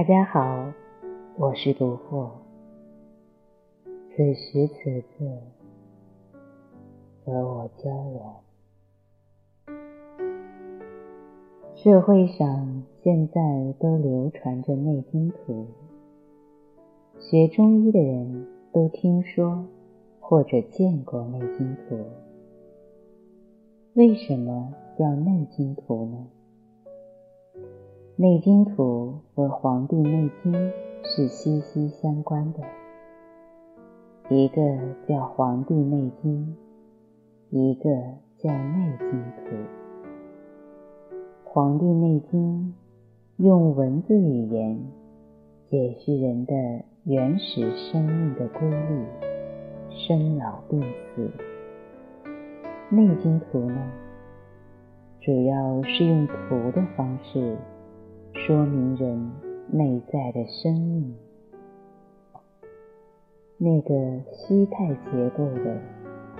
大家好，我是独惑。此时此刻，和我交流。社会上现在都流传着《内经图》，学中医的人都听说或者见过《内经图》。为什么叫《内经图》呢？《内经图》和《黄帝内经》是息息相关的，一个叫《黄帝内经》，一个叫《内经图》。《黄帝内经》用文字语言解释人的原始生命的规律，生老病死。《内经图》呢，主要是用图的方式。说明人内在的生命，那个虚态结构的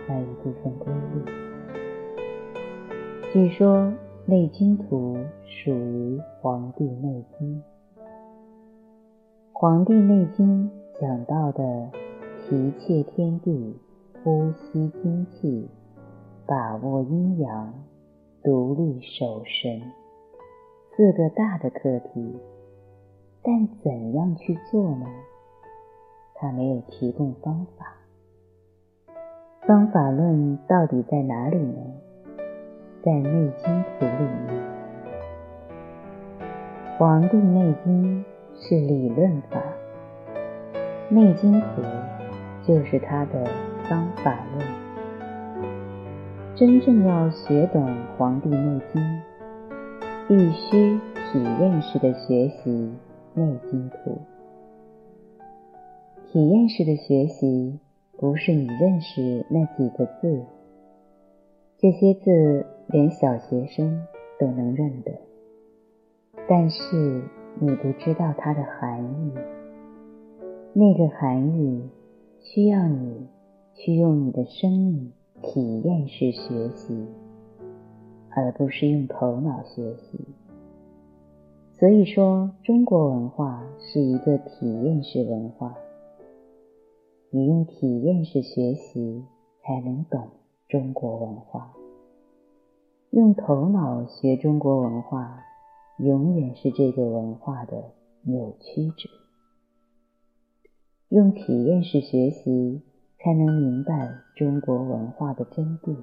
那一部分规律。据说《内经图》属于《黄帝内经》。《黄帝内经》讲到的提切天地、呼吸精气、把握阴阳、独立守神。四个大的课题，但怎样去做呢？他没有提供方法。方法论到底在哪里呢？在《内经图》里面，《黄帝内经》是理论法，《内经图》就是他的方法论。真正要学懂《黄帝内经》。必须体验式的学习《内经图》。体验式的学习不是你认识那几个字，这些字连小学生都能认得，但是你不知道它的含义。那个含义需要你去用你的生命体验式学习。而不是用头脑学习。所以说，中国文化是一个体验式文化。你用体验式学习，才能懂中国文化。用头脑学中国文化，永远是这个文化的扭曲者。用体验式学习，才能明白中国文化的真谛。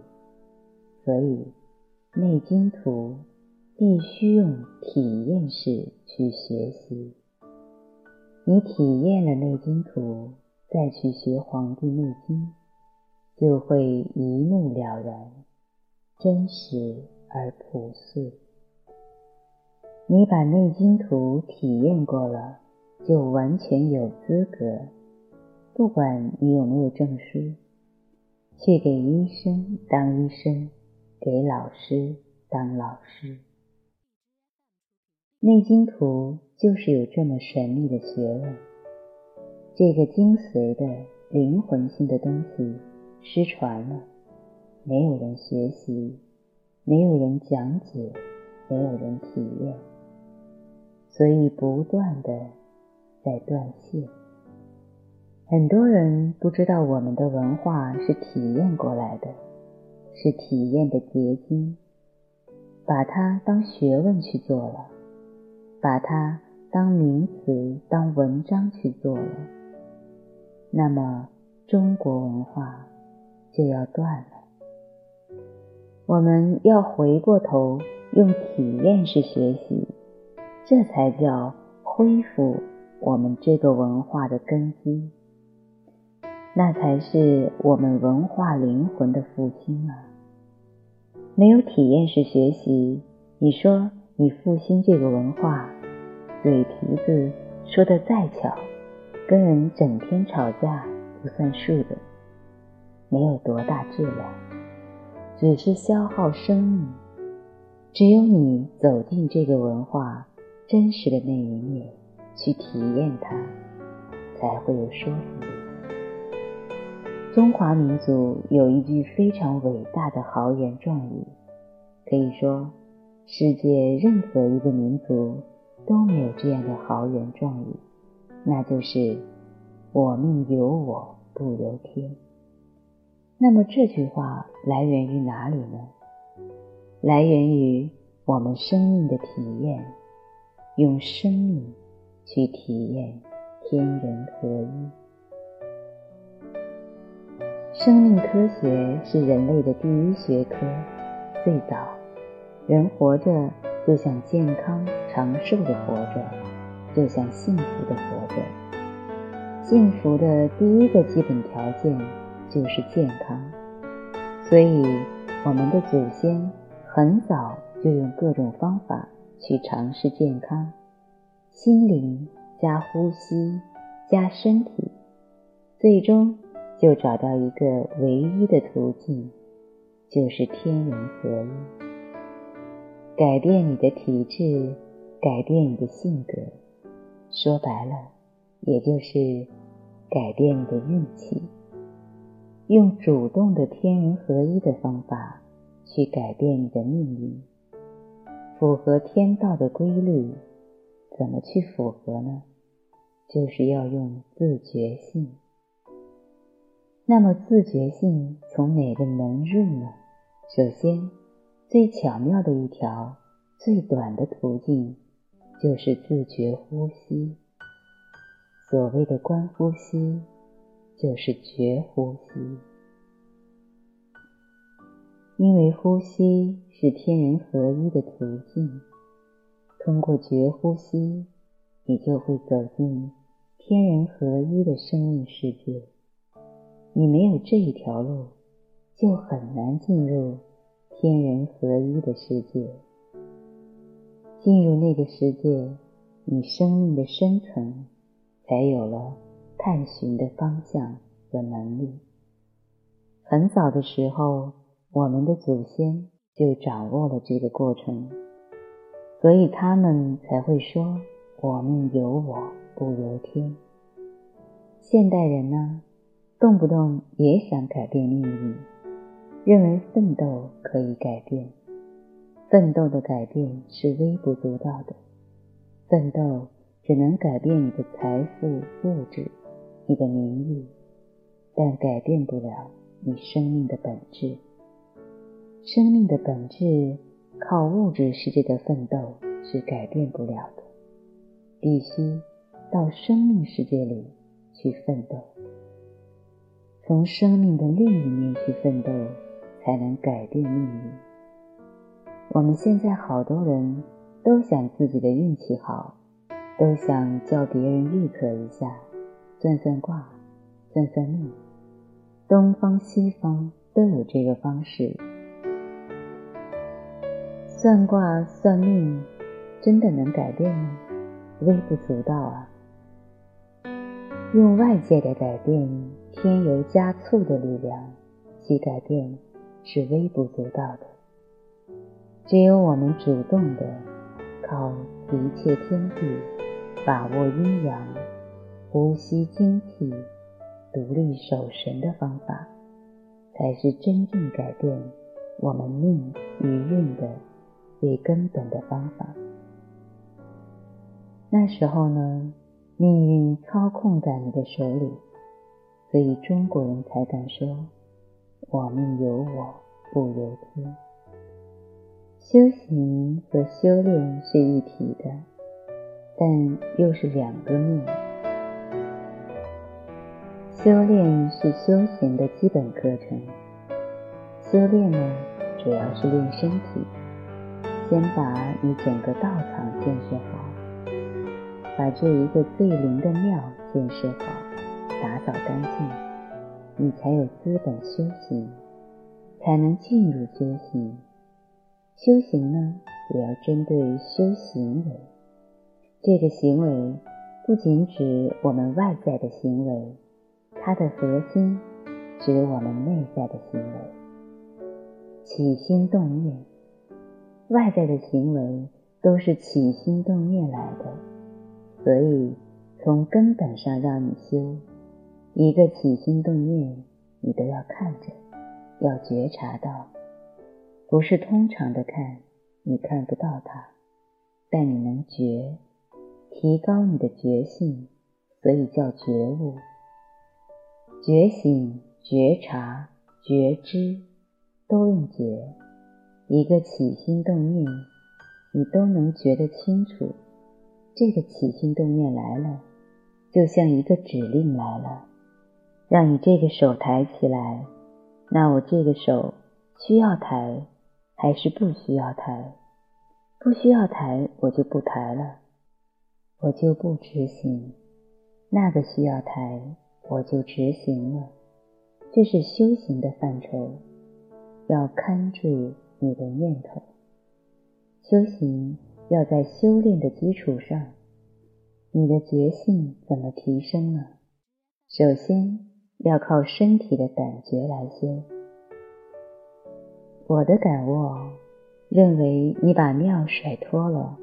所以。《内经图》必须用体验式去学习。你体验了《内经图》，再去学《黄帝内经》，就会一目了然，真实而朴素。你把《内经图》体验过了，就完全有资格，不管你有没有证书，去给医生当医生。给老师当老师，《内经图》就是有这么神秘的学问。这个精髓的灵魂性的东西失传了，没有人学习，没有人讲解，没有人体验，所以不断的在断线。很多人不知道我们的文化是体验过来的。是体验的结晶，把它当学问去做了，把它当名词、当文章去做了，那么中国文化就要断了。我们要回过头用体验式学习，这才叫恢复我们这个文化的根基，那才是我们文化灵魂的复兴啊！没有体验式学习，你说你复兴这个文化，嘴皮子说的再巧，跟人整天吵架不算数的，没有多大质量，只是消耗生命。只有你走进这个文化真实的那一面，去体验它，才会有说服力。中华民族有一句非常伟大的豪言壮语，可以说，世界任何一个民族都没有这样的豪言壮语，那就是“我命由我不由天”。那么这句话来源于哪里呢？来源于我们生命的体验，用生命去体验天人合一。生命科学是人类的第一学科。最早，人活着就想健康长寿的活着，就想幸福的活着。幸福的第一个基本条件就是健康，所以我们的祖先很早就用各种方法去尝试健康，心灵加呼吸加身体，最终。就找到一个唯一的途径，就是天人合一。改变你的体质，改变你的性格，说白了，也就是改变你的运气。用主动的天人合一的方法去改变你的命运，符合天道的规律。怎么去符合呢？就是要用自觉性。那么自觉性从哪个门入呢？首先，最巧妙的一条、最短的途径，就是自觉呼吸。所谓的观呼吸，就是觉呼吸。因为呼吸是天人合一的途径，通过觉呼吸，你就会走进天人合一的生命世界。你没有这一条路，就很难进入天人合一的世界。进入那个世界，你生命的深层才有了探寻的方向和能力。很早的时候，我们的祖先就掌握了这个过程，所以他们才会说：“我命由我不由天。”现代人呢？动不动也想改变命运，认为奋斗可以改变。奋斗的改变是微不足道的，奋斗只能改变你的财富、物质、你的名誉，但改变不了你生命的本质。生命的本质靠物质世界的奋斗是改变不了的，必须到生命世界里去奋斗。从生命的另一面去奋斗，才能改变命运。我们现在好多人都想自己的运气好，都想叫别人预测一下，算算卦，算算命。东方西方都有这个方式。算卦算命，真的能改变吗？微不足道啊。用外界的改变。添油加醋的力量去改变是微不足道的，只有我们主动的靠一切天地，把握阴阳，呼吸精气，独立守神的方法，才是真正改变我们命与运的最根本的方法。那时候呢，命运操控在你的手里。所以中国人才敢说：“我命由我不由天。”修行和修炼是一体的，但又是两个命。修炼是修行的基本课程。修炼呢，主要是练身体，先把你整个道场建设好，把这一个最灵的庙建设好。打扫干净，你才有资本修行，才能进入修行。修行呢，主要针对修行为。这个行为不仅指我们外在的行为，它的核心指我们内在的行为。起心动念，外在的行为都是起心动念来的，所以从根本上让你修。一个起心动念，你都要看着，要觉察到，不是通常的看，你看不到它，但你能觉，提高你的觉性，所以叫觉悟。觉醒、觉察、觉知，都用觉。一个起心动念，你都能觉得清楚。这个起心动念来了，就像一个指令来了，让你这个手抬起来。那我这个手需要抬，还是不需要抬？不需要抬，我就不抬了，我就不执行。那个需要抬，我就执行了。这是修行的范畴，要看住你的念头。修行。要在修炼的基础上，你的觉性怎么提升呢？首先要靠身体的感觉来修。我的感悟认为，你把庙甩脱了，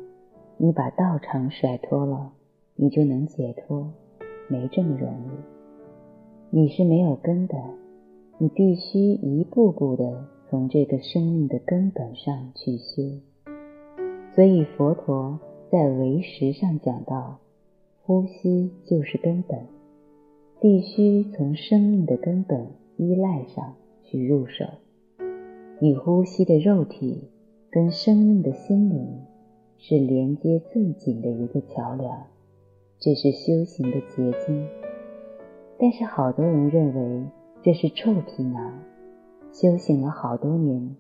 你把道场甩脱了，你就能解脱，没这么容易。你是没有根的，你必须一步步的从这个生命的根本上去修。所以佛陀在唯识上讲到，呼吸就是根本，必须从生命的根本依赖上去入手。你呼吸的肉体跟生命的心灵是连接最紧的一个桥梁，这是修行的结晶。但是好多人认为这是臭皮囊，修行了好多年，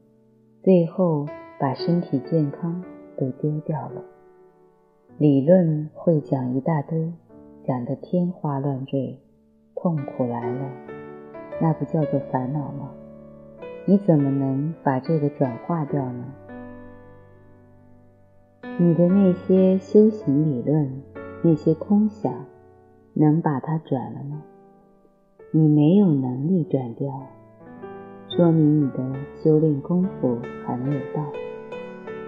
最后把身体健康。都丢掉了，理论会讲一大堆，讲得天花乱坠，痛苦来了，那不叫做烦恼吗？你怎么能把这个转化掉呢？你的那些修行理论，那些空想，能把它转了吗？你没有能力转掉，说明你的修炼功夫还没有到。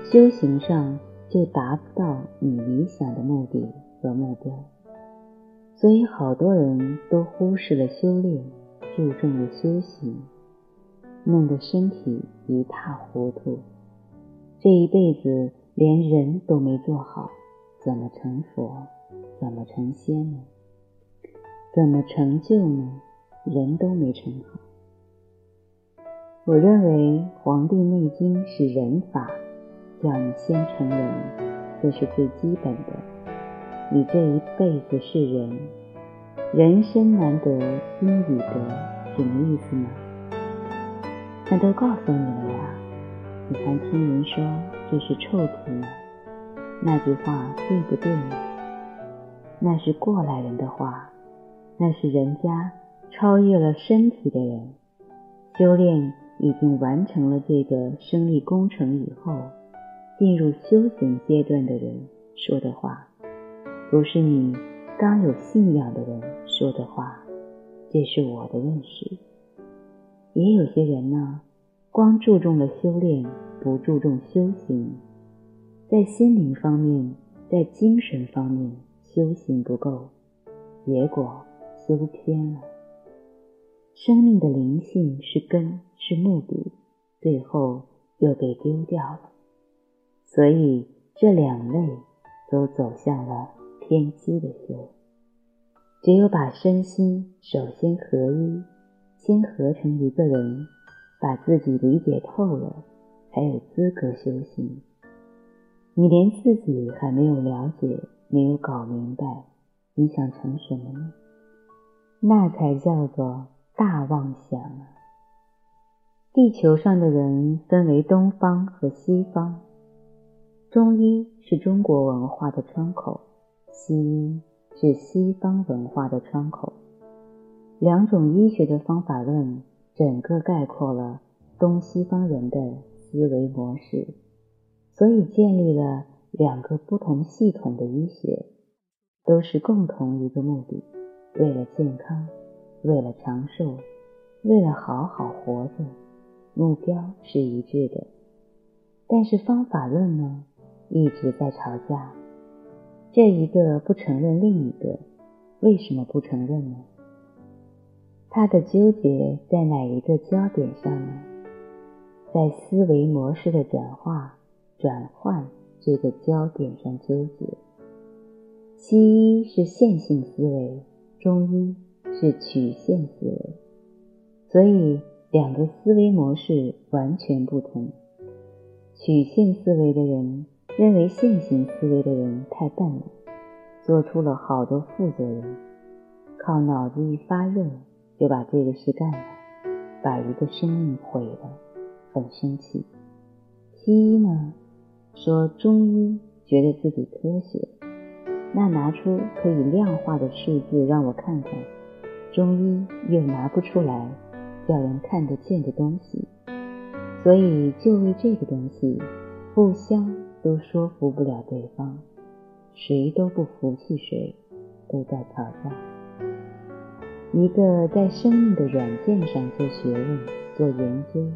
修行上就达不到你理想的目的和目标，所以好多人都忽视了修炼，注重了修行，弄得身体一塌糊涂。这一辈子连人都没做好，怎么成佛？怎么成仙呢？怎么成就呢？人都没成好。我认为《黄帝内经》是人法。叫你先成人，这是最基本的。你这一辈子是人，人生难得心与得，什么意思呢？那都告诉你了呀，你还听人说这是臭皮呢？那句话对不对？那是过来人的话，那是人家超越了身体的人，修炼已经完成了这个生理工程以后。进入修行阶段的人说的话，不是你刚有信仰的人说的话。这是我的认识。也有些人呢，光注重了修炼，不注重修行，在心灵方面，在精神方面修行不够，结果修偏了。生命的灵性是根，是目的，最后又给丢掉了。所以这两类都走向了偏激的修。只有把身心首先合一，先合成一个人，把自己理解透了，才有资格修行。你连自己还没有了解，没有搞明白，你想成什么呢？那才叫做大妄想啊！地球上的人分为东方和西方。中医是中国文化的窗口，西医是西方文化的窗口。两种医学的方法论，整个概括了东西方人的思维模式，所以建立了两个不同系统的医学，都是共同一个目的：为了健康，为了长寿，为了好好活着，目标是一致的。但是方法论呢？一直在吵架，这一个不承认另一个，为什么不承认呢？他的纠结在哪一个焦点上呢？在思维模式的转化、转换这个焦点上纠结。西医是线性思维，中医是曲线思维，所以两个思维模式完全不同。曲线思维的人认为线性思维的人太笨了，做出了好多负作用，靠脑子一发热就把这个事干了，把一个生命毁了，很生气。西医呢说中医觉得自己科学，那拿出可以量化的数字让我看看，中医又拿不出来叫人看得见的东西。所以，就为这个东西，互相都说服不了对方，谁都不服气谁，都在吵架。一个在生命的软件上做学问、做研究，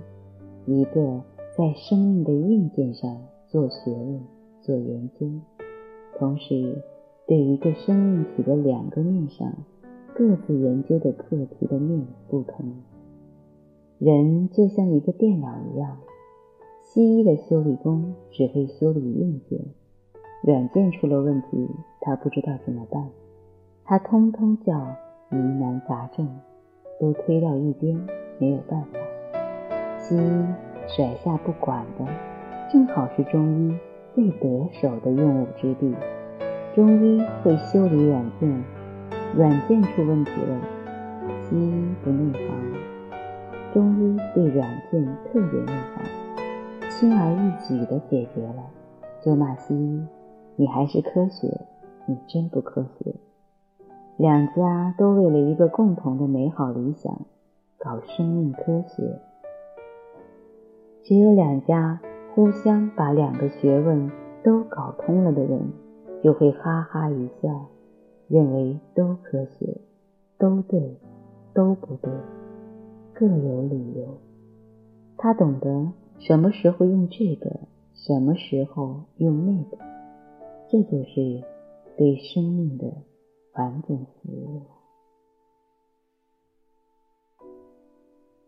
一个在生命的硬件上做学问、做研究，同时对一个生命体的两个面上各自研究的课题的面不同。人就像一个电脑一样，西医的修理工只会修理硬件，软件出了问题，他不知道怎么办，他通通叫疑难杂症，都推到一边，没有办法。西医甩下不管的，正好是中医最得手的用武之地。中医会修理软件，软件出问题了，西医不内行。中医对软件特别内行，轻而易举地解决了，就骂西医：“你还是科学，你真不科学。”两家都为了一个共同的美好理想搞生命科学，只有两家互相把两个学问都搞通了的人，就会哈哈一笑，认为都科学，都对，都不对。各有理由，他懂得什么时候用这个，什么时候用那个，这就是对生命的完整服务。